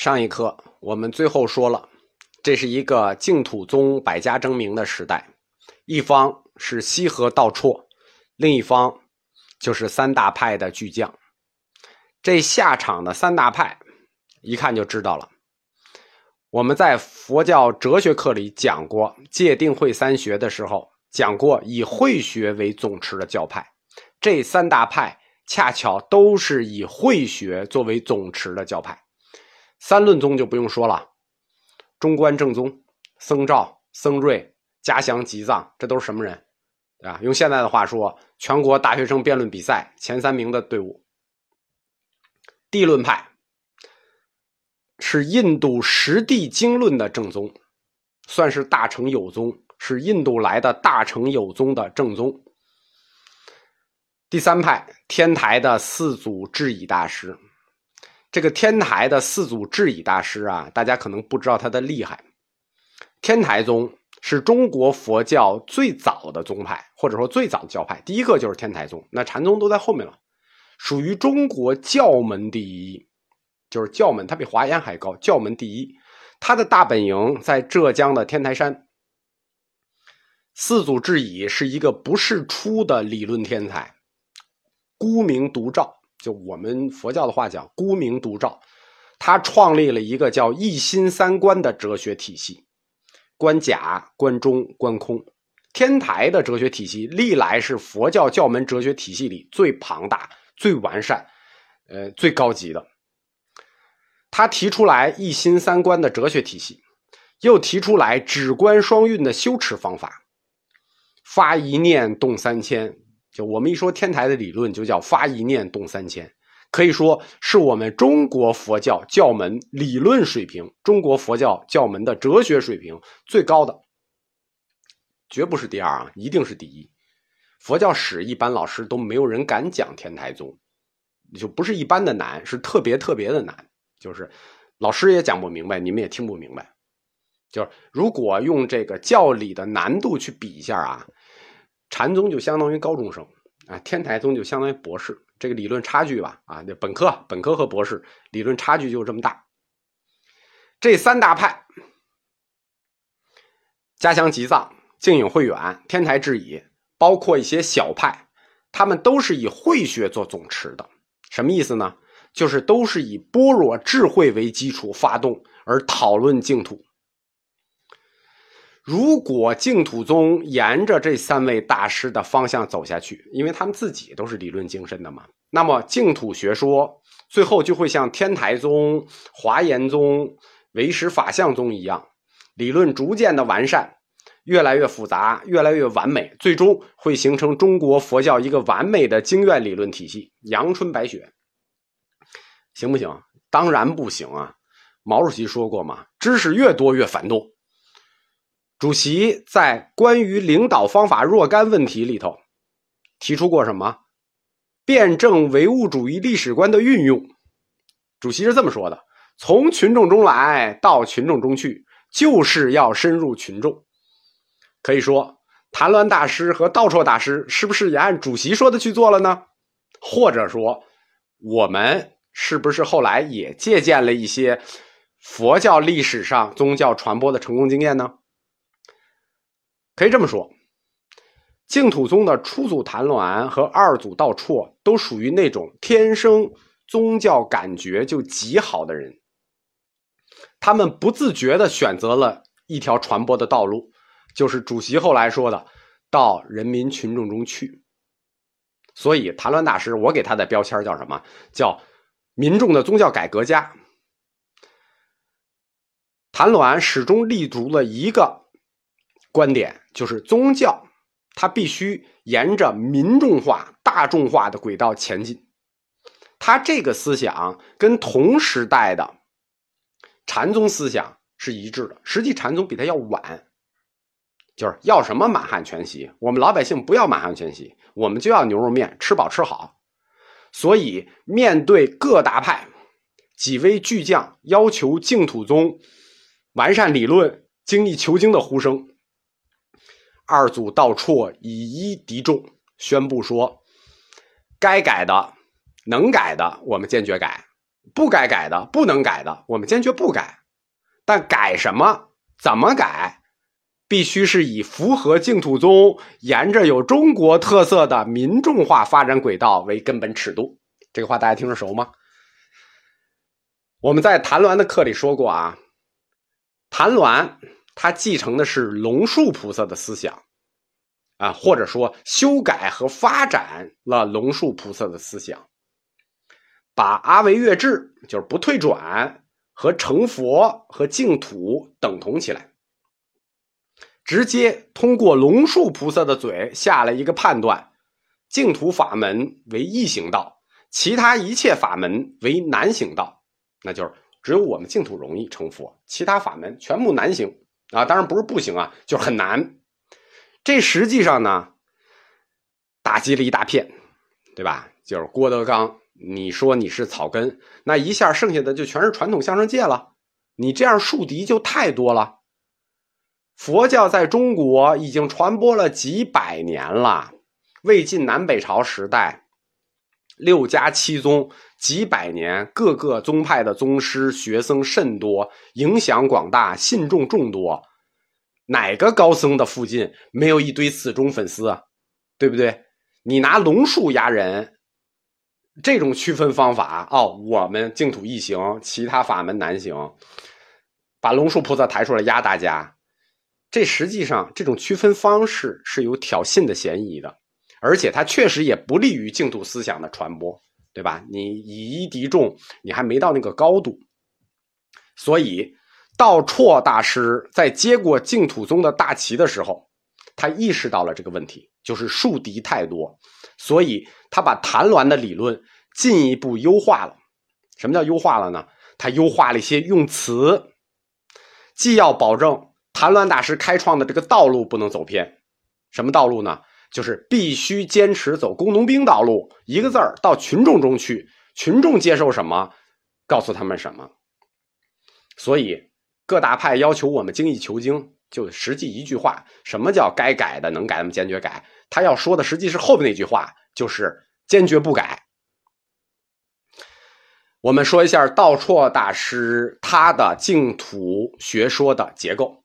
上一课我们最后说了，这是一个净土宗百家争鸣的时代，一方是西河道绰，另一方就是三大派的巨匠。这下场的三大派，一看就知道了。我们在佛教哲学课里讲过戒定慧三学的时候，讲过以慧学为总持的教派，这三大派恰巧都是以慧学作为总持的教派。三论宗就不用说了，中观正宗、僧肇、僧瑞、嘉祥、吉藏，这都是什么人？啊，用现在的话说，全国大学生辩论比赛前三名的队伍。地论派是印度实地经论的正宗，算是大乘有宗，是印度来的大乘有宗的正宗。第三派天台的四祖智以大师。这个天台的四祖智以大师啊，大家可能不知道他的厉害。天台宗是中国佛教最早的宗派，或者说最早的教派，第一个就是天台宗。那禅宗都在后面了，属于中国教门第一，就是教门，它比华严还高，教门第一。他的大本营在浙江的天台山。四祖智以是一个不世出的理论天才，孤名独照。就我们佛教的话讲，孤名独照，他创立了一个叫一心三观的哲学体系，观假、观中、观空。天台的哲学体系历来是佛教教门哲学体系里最庞大、最完善、呃最高级的。他提出来一心三观的哲学体系，又提出来止观双运的修持方法，发一念动三千。就我们一说天台的理论，就叫发一念动三千，可以说是我们中国佛教教门理论水平、中国佛教教门的哲学水平最高的，绝不是第二啊，一定是第一。佛教史一般老师都没有人敢讲天台宗，就不是一般的难，是特别特别的难，就是老师也讲不明白，你们也听不明白。就是如果用这个教理的难度去比一下啊。禅宗就相当于高中生啊，天台宗就相当于博士，这个理论差距吧啊，那本科本科和博士理论差距就这么大。这三大派，嘉祥吉藏、净影慧远、天台智以，包括一些小派，他们都是以慧学做总持的。什么意思呢？就是都是以般若智慧为基础发动而讨论净土。如果净土宗沿着这三位大师的方向走下去，因为他们自己都是理论精深的嘛，那么净土学说最后就会像天台宗、华严宗、唯识法相宗一样，理论逐渐的完善，越来越复杂，越来越完美，最终会形成中国佛教一个完美的经院理论体系，阳春白雪，行不行？当然不行啊！毛主席说过嘛，知识越多越反动。主席在关于领导方法若干问题里头提出过什么？辩证唯物主义历史观的运用。主席是这么说的：从群众中来到群众中去，就是要深入群众。可以说，谭鸾大师和道绰大师是不是也按主席说的去做了呢？或者说，我们是不是后来也借鉴了一些佛教历史上宗教传播的成功经验呢？可以这么说，净土宗的初祖谭鸾和二祖道绰都属于那种天生宗教感觉就极好的人，他们不自觉的选择了一条传播的道路，就是主席后来说的“到人民群众中去”。所以谭鸾大师，我给他的标签叫什么？叫民众的宗教改革家。谭鸾始终立足了一个。观点就是宗教，它必须沿着民众化、大众化的轨道前进。他这个思想跟同时代的禅宗思想是一致的。实际禅宗比他要晚，就是要什么满汉全席，我们老百姓不要满汉全席，我们就要牛肉面，吃饱吃好。所以面对各大派几位巨匠要求净土宗完善理论、精益求精的呼声。二祖道绰以一敌众，宣布说：该改的、能改的，我们坚决改；不该改的、不能改的，我们坚决不改。但改什么、怎么改，必须是以符合净土宗、沿着有中国特色的民众化发展轨道为根本尺度。这个话大家听着熟吗？我们在谭鸾的课里说过啊，谭鸾他继承的是龙树菩萨的思想。啊，或者说修改和发展了龙树菩萨的思想，把阿惟越智就是不退转和成佛和净土等同起来，直接通过龙树菩萨的嘴下了一个判断：净土法门为易行道，其他一切法门为难行道。那就是只有我们净土容易成佛，其他法门全部难行啊！当然不是不行啊，就是很难。这实际上呢，打击了一大片，对吧？就是郭德纲，你说你是草根，那一下剩下的就全是传统相声界了。你这样树敌就太多了。佛教在中国已经传播了几百年了，魏晋南北朝时代，六家七宗几百年，各个宗派的宗师学僧甚多，影响广大，信众众多。哪个高僧的附近没有一堆死忠粉丝啊？对不对？你拿龙树压人，这种区分方法哦，我们净土易行，其他法门难行，把龙树菩萨抬出来压大家，这实际上这种区分方式是有挑衅的嫌疑的，而且它确实也不利于净土思想的传播，对吧？你以一敌众，你还没到那个高度，所以。道绰大师在接过净土宗的大旗的时候，他意识到了这个问题，就是树敌太多，所以他把谭鸾的理论进一步优化了。什么叫优化了呢？他优化了一些用词，既要保证谭鸾大师开创的这个道路不能走偏，什么道路呢？就是必须坚持走工农兵道路，一个字儿到群众中去，群众接受什么，告诉他们什么。所以。各大派要求我们精益求精，就实际一句话：什么叫该改的能改，我们坚决改。他要说的实际是后面那句话，就是坚决不改。我们说一下道绰大师他的净土学说的结构。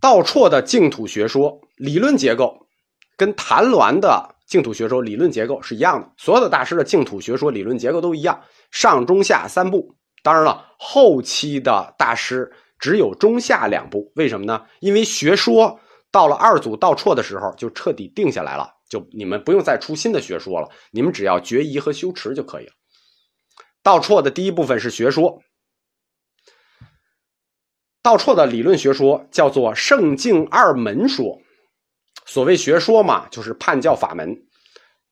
道绰的净土学说理论结构跟谭鸾的净土学说理论结构是一样的，所有的大师的净土学说理论结构都一样，上中下三部。当然了，后期的大师只有中下两部，为什么呢？因为学说到了二祖道绰的时候就彻底定下来了，就你们不用再出新的学说了，你们只要决疑和修持就可以了。道绰的第一部分是学说，道绰的理论学说叫做圣境二门说。所谓学说嘛，就是判教法门。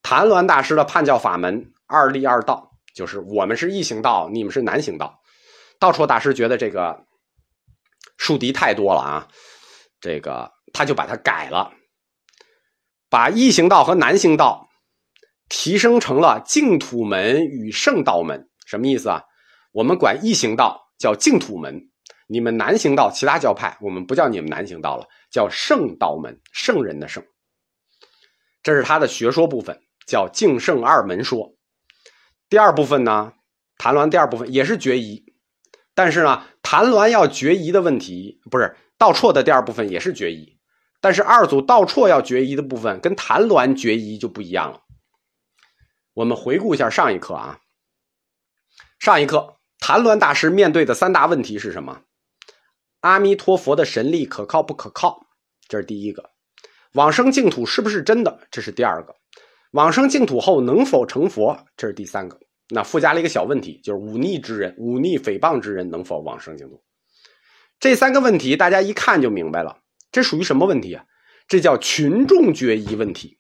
谭鸾大师的判教法门二立二道。就是我们是异行道，你们是难行道。道绰大师觉得这个树敌太多了啊，这个他就把它改了，把异行道和难行道提升成了净土门与圣道门。什么意思啊？我们管异行道叫净土门，你们难行道其他教派我们不叫你们难行道了，叫圣道门，圣人的圣。这是他的学说部分，叫净圣二门说。第二部分呢，谭鸾第二部分也是决疑，但是呢，谭鸾要决疑的问题不是道绰的第二部分也是决疑，但是二祖道绰要决疑的部分跟谭鸾决疑就不一样了。我们回顾一下上一课啊，上一课谭鸾大师面对的三大问题是什么？阿弥陀佛的神力可靠不可靠？这是第一个。往生净土是不是真的？这是第二个。往生净土后能否成佛？这是第三个。那附加了一个小问题，就是忤逆之人、忤逆诽谤之人能否往生净土？这三个问题大家一看就明白了，这属于什么问题啊？这叫群众决疑问题，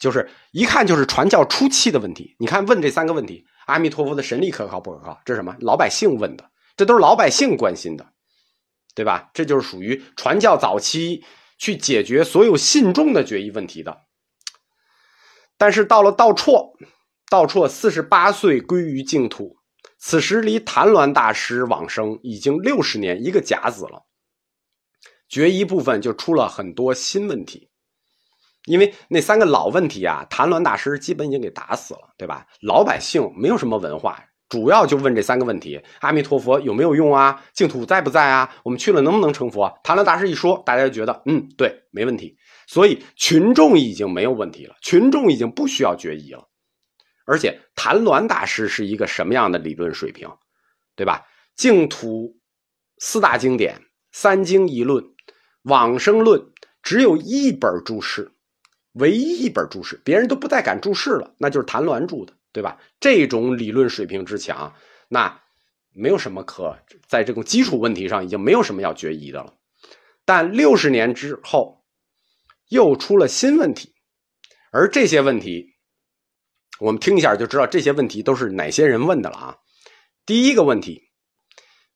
就是一看就是传教初期的问题。你看问这三个问题：阿弥陀佛的神力可靠不可靠？这是什么？老百姓问的，这都是老百姓关心的，对吧？这就是属于传教早期去解决所有信众的决议问题的。但是到了道绰，道绰四十八岁归于净土，此时离谭鸾大师往生已经六十年一个甲子了，决一部分就出了很多新问题。因为那三个老问题啊，谭鸾大师基本已经给打死了，对吧？老百姓没有什么文化，主要就问这三个问题：阿弥陀佛有没有用啊？净土在不在啊？我们去了能不能成佛？谭鸾大师一说，大家就觉得嗯，对，没问题。所以群众已经没有问题了，群众已经不需要决疑了。而且谭鸾大师是一个什么样的理论水平，对吧？净土四大经典、三经一论、往生论，只有一本注释。唯一一本注释，别人都不再敢注释了，那就是谭鸾注的，对吧？这种理论水平之强，那没有什么可在这种基础问题上已经没有什么要决疑的了。但六十年之后，又出了新问题，而这些问题，我们听一下就知道这些问题都是哪些人问的了啊。第一个问题：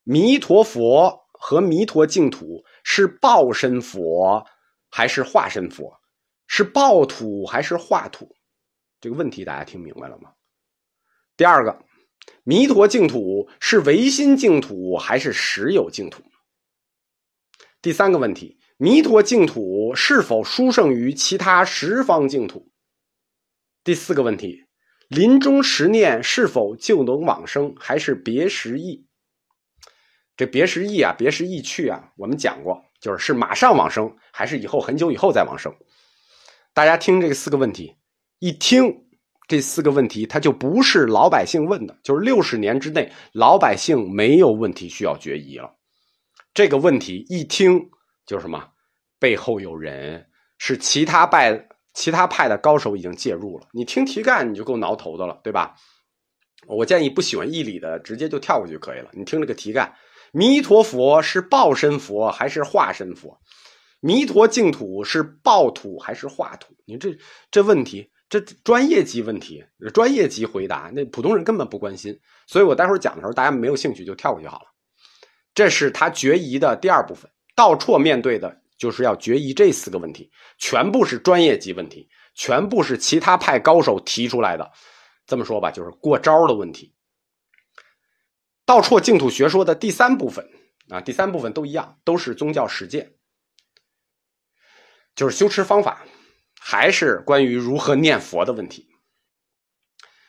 弥陀佛和弥陀净土是报身佛还是化身佛？是报土还是化土？这个问题大家听明白了吗？第二个，弥陀净土是唯心净土还是实有净土？第三个问题，弥陀净土是否殊胜于其他十方净土？第四个问题，临终十念是否就能往生，还是别时意？这别时意啊，别时意去啊，我们讲过，就是是马上往生，还是以后很久以后再往生？大家听这四个问题，一听这四个问题，它就不是老百姓问的，就是六十年之内老百姓没有问题需要决疑了。这个问题一听就是什么？背后有人，是其他派其他派的高手已经介入了。你听题干你就够挠头的了，对吧？我建议不喜欢义理的直接就跳过去就可以了。你听这个题干：弥陀佛是报身佛还是化身佛？弥陀净土是报土还是化土？你这这问题，这专业级问题，专业级回答，那普通人根本不关心。所以我待会儿讲的时候，大家没有兴趣就跳过去好了。这是他决疑的第二部分。道绰面对的就是要决疑这四个问题，全部是专业级问题，全部是其他派高手提出来的。这么说吧，就是过招的问题。道绰净土学说的第三部分啊，第三部分都一样，都是宗教实践。就是修持方法，还是关于如何念佛的问题，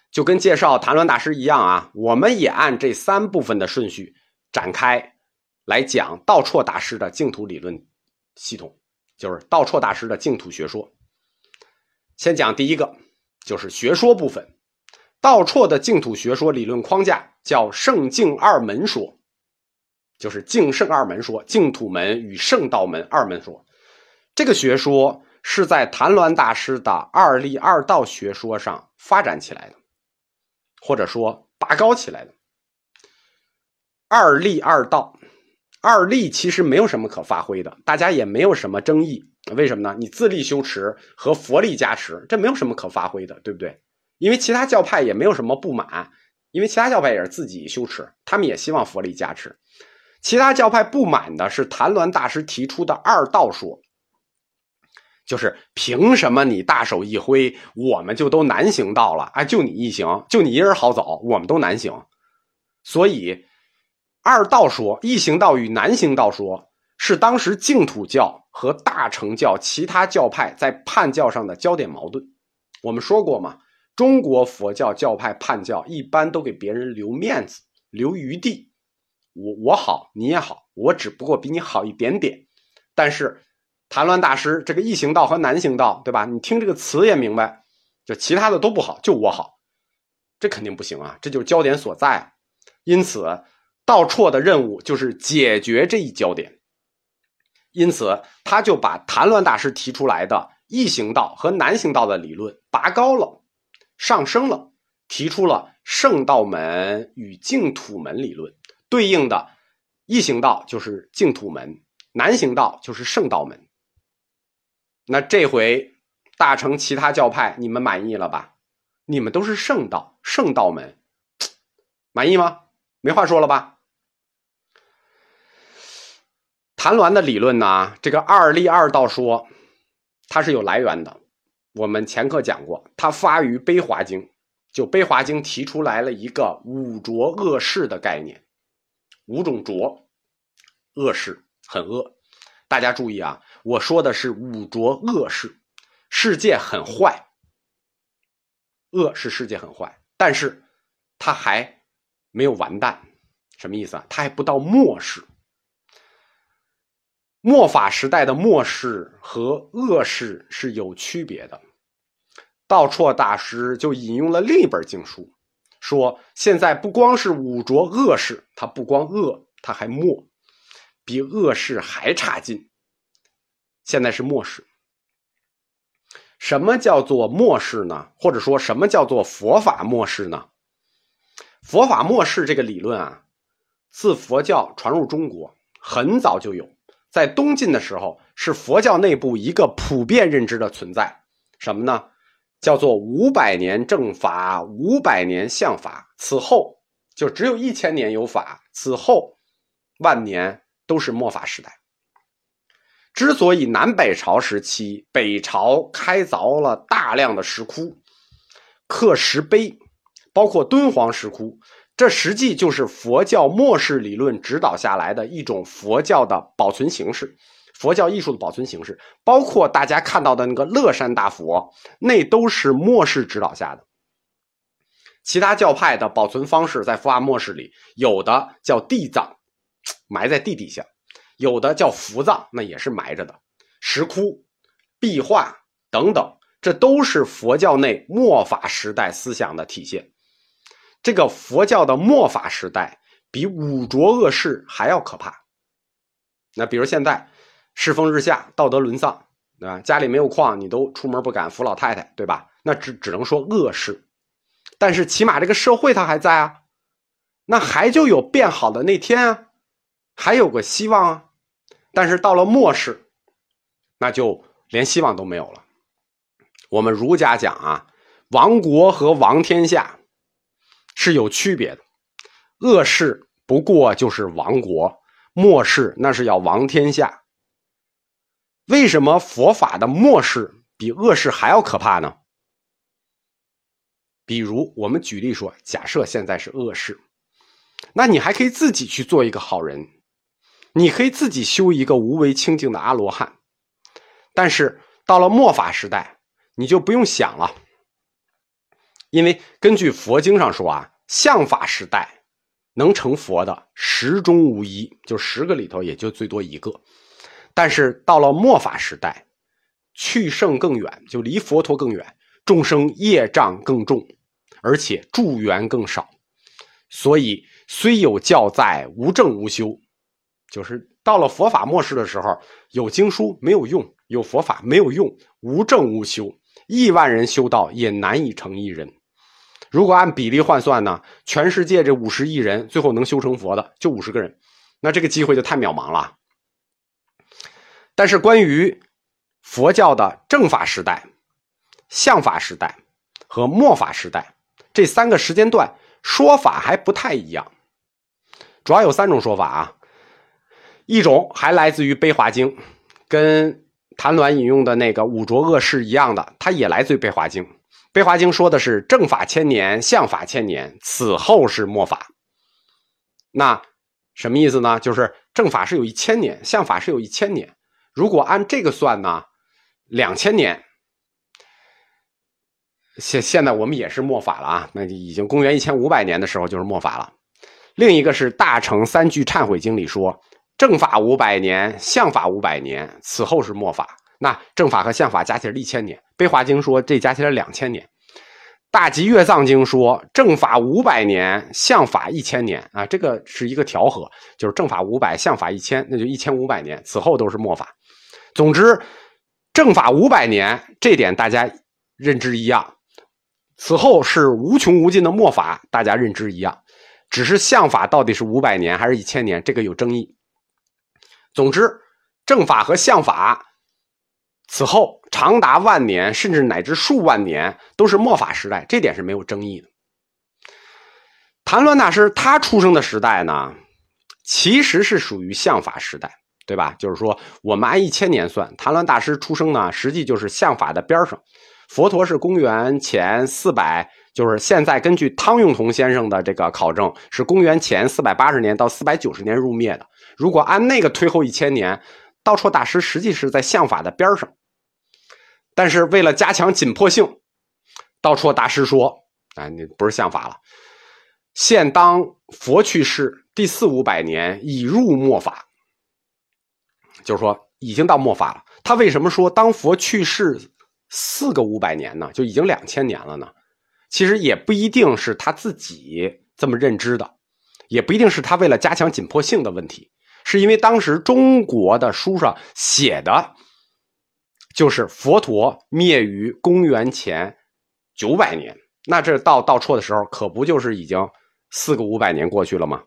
就跟介绍谭鸾大师一样啊。我们也按这三部分的顺序展开来讲道绰大师的净土理论系统，就是道绰大师的净土学说。先讲第一个，就是学说部分。道绰的净土学说理论框架叫圣净二门说，就是净圣二门说，净土门与圣道门二门说。这个学说是在谭鸾大师的二立二道学说上发展起来的，或者说拔高起来的。二立二道，二立其实没有什么可发挥的，大家也没有什么争议。为什么呢？你自立修持和佛力加持，这没有什么可发挥的，对不对？因为其他教派也没有什么不满，因为其他教派也是自己修持，他们也希望佛力加持。其他教派不满的是谭鸾大师提出的二道说。就是凭什么你大手一挥，我们就都难行道了？哎，就你一行，就你一人好走，我们都难行。所以，二道说一行道与难行道说是当时净土教和大乘教其他教派在判教上的焦点矛盾。我们说过嘛，中国佛教教派判教一般都给别人留面子、留余地。我我好，你也好，我只不过比你好一点点，但是。谭鸾大师，这个异行道和难行道，对吧？你听这个词也明白，就其他的都不好，就我好，这肯定不行啊！这就是焦点所在。因此，道绰的任务就是解决这一焦点。因此，他就把谭鸾大师提出来的异行道和难行道的理论拔高了、上升了，提出了圣道门与净土门理论，对应的异行道就是净土门，难行道就是圣道门。那这回大成其他教派，你们满意了吧？你们都是圣道，圣道门，满意吗？没话说了吧？谭鸾的理论呢？这个二立二道说，它是有来源的。我们前课讲过，它发于《悲华经》，就《悲华经》提出来了一个五浊恶世的概念，五种浊，恶世很恶。大家注意啊！我说的是五浊恶世，世界很坏，恶是世界很坏，但是它还没有完蛋，什么意思啊？它还不到末世。末法时代的末世和恶世是有区别的。道绰大师就引用了另一本经书，说现在不光是五浊恶世，它不光恶，它还末，比恶世还差劲。现在是末世。什么叫做末世呢？或者说什么叫做佛法末世呢？佛法末世这个理论啊，自佛教传入中国很早就有。在东晋的时候，是佛教内部一个普遍认知的存在。什么呢？叫做五百年正法，五百年相法。此后就只有一千年有法，此后万年都是末法时代。之所以南北朝时期，北朝开凿了大量的石窟，刻石碑，包括敦煌石窟。这实际就是佛教末世理论指导下来的一种佛教的保存形式，佛教艺术的保存形式，包括大家看到的那个乐山大佛，那都是末世指导下的。其他教派的保存方式在佛法末世里，有的叫地藏，埋在地底下；有的叫福藏，那也是埋着的。石窟、壁画等等，这都是佛教内末法时代思想的体现。这个佛教的末法时代比五浊恶世还要可怕。那比如现在世风日下，道德沦丧，对吧？家里没有矿，你都出门不敢扶老太太，对吧？那只只能说恶世。但是起码这个社会它还在啊，那还就有变好的那天啊，还有个希望啊。但是到了末世，那就连希望都没有了。我们儒家讲啊，亡国和亡天下。是有区别的，恶世不过就是亡国，末世那是要亡天下。为什么佛法的末世比恶世还要可怕呢？比如我们举例说，假设现在是恶世，那你还可以自己去做一个好人，你可以自己修一个无为清净的阿罗汉。但是到了末法时代，你就不用想了。因为根据佛经上说啊，相法时代能成佛的十中无一，就十个里头也就最多一个。但是到了末法时代，去圣更远，就离佛陀更远，众生业障更重，而且助缘更少。所以虽有教在，无证无修，就是到了佛法末世的时候，有经书没有用，有佛法没有用，无证无修，亿万人修道也难以成一人。如果按比例换算呢，全世界这五十亿人最后能修成佛的就五十个人，那这个机会就太渺茫了。但是关于佛教的正法时代、相法时代和末法时代这三个时间段，说法还不太一样。主要有三种说法啊，一种还来自于《悲华经》，跟谭鸾引用的那个五浊恶世一样的，它也来自于《悲华经》。《悲华经》说的是正法千年，相法千年，此后是末法。那什么意思呢？就是正法是有一千年，相法是有一千年。如果按这个算呢，两千年。现现在我们也是末法了啊，那已经公元一千五百年的时候就是末法了。另一个是《大乘三句忏悔经》里说，正法五百年，相法五百年，此后是末法。那正法和相法加起来一千年，悲华经说这加起来两千年，大集月藏经说正法五百年，相法一千年啊，这个是一个调和，就是正法五百，相法一千，那就一千五百年，此后都是末法。总之，正法五百年这点大家认知一样，此后是无穷无尽的末法，大家认知一样，只是相法到底是五百年还是一千年，这个有争议。总之，正法和相法。此后长达万年，甚至乃至数万年，都是末法时代，这点是没有争议的。谭鸾大师他出生的时代呢，其实是属于相法时代，对吧？就是说，我们按一千年算，谭鸾大师出生呢，实际就是相法的边上。佛陀是公元前四百，就是现在根据汤用彤先生的这个考证，是公元前四百八十年到四百九十年入灭的。如果按那个推后一千年，道绰大师实际是在相法的边上。但是为了加强紧迫性，道绰大师说：“啊，你不是相法了。现当佛去世第四五百年，已入末法。”就是说，已经到末法了。他为什么说当佛去世四个五百年呢？就已经两千年了呢？其实也不一定是他自己这么认知的，也不一定是他为了加强紧迫性的问题，是因为当时中国的书上写的，就是佛陀灭于公元前九百年。那这到道绰的时候，可不就是已经四个五百年过去了吗？